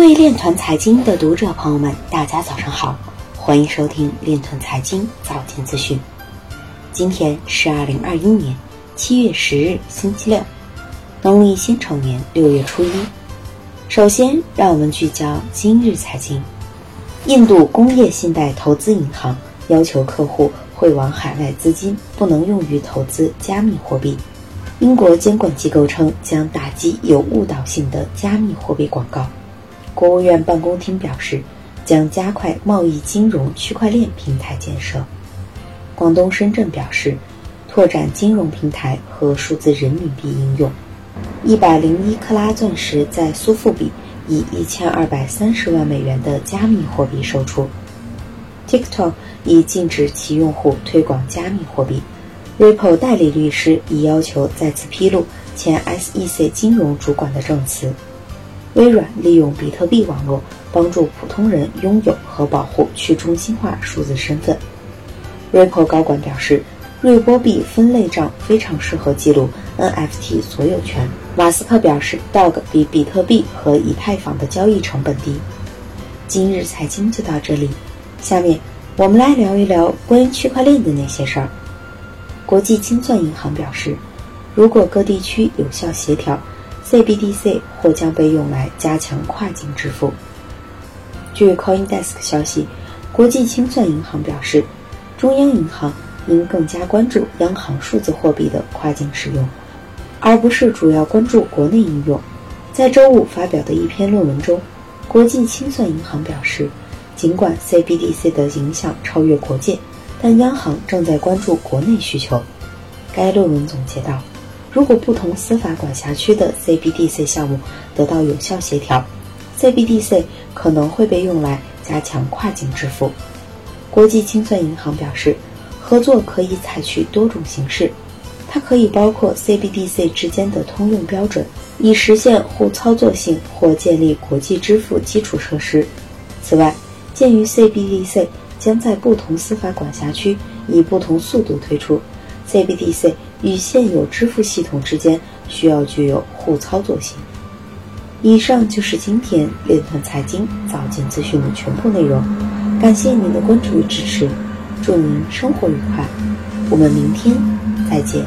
位链团财经的读者朋友们，大家早上好，欢迎收听链团财经早间资讯。今天是二零二一年七月十日，星期六，农历辛丑年六月初一。首先，让我们聚焦今日财经。印度工业信贷投资银行要求客户汇往海外资金不能用于投资加密货币。英国监管机构称将打击有误导性的加密货币广告。国务院办公厅表示，将加快贸易金融区块链平台建设。广东深圳表示，拓展金融平台和数字人民币应用。一百零一克拉钻石在苏富比以一千二百三十万美元的加密货币售出。TikTok 已禁止其用户推广加密货币。Ripple 代理律师已要求再次披露前 SEC 金融主管的证词。微软利用比特币网络帮助普通人拥有和保护去中心化数字身份。Ripple 高管表示，瑞波币分类账非常适合记录 NFT 所有权。马斯克表示，Dog 比比特币和以太坊的交易成本低。今日财经就到这里，下面我们来聊一聊关于区块链的那些事儿。国际清算银行表示，如果各地区有效协调。CBDC 或将被用来加强跨境支付。据 CoinDesk 消息，国际清算银行表示，中央银行应更加关注央行数字货币的跨境使用，而不是主要关注国内应用。在周五发表的一篇论文中，国际清算银行表示，尽管 CBDC 的影响超越国界，但央行正在关注国内需求。该论文总结道。如果不同司法管辖区的 CBDC 项目得到有效协调，CBDC 可能会被用来加强跨境支付。国际清算银行表示，合作可以采取多种形式，它可以包括 CBDC 之间的通用标准，以实现互操作性或建立国际支付基础设施。此外，鉴于 CBDC 将在不同司法管辖区以不同速度推出，CBDC。与现有支付系统之间需要具有互操作性。以上就是今天链团财经早间资讯的全部内容，感谢您的关注与支持，祝您生活愉快，我们明天再见。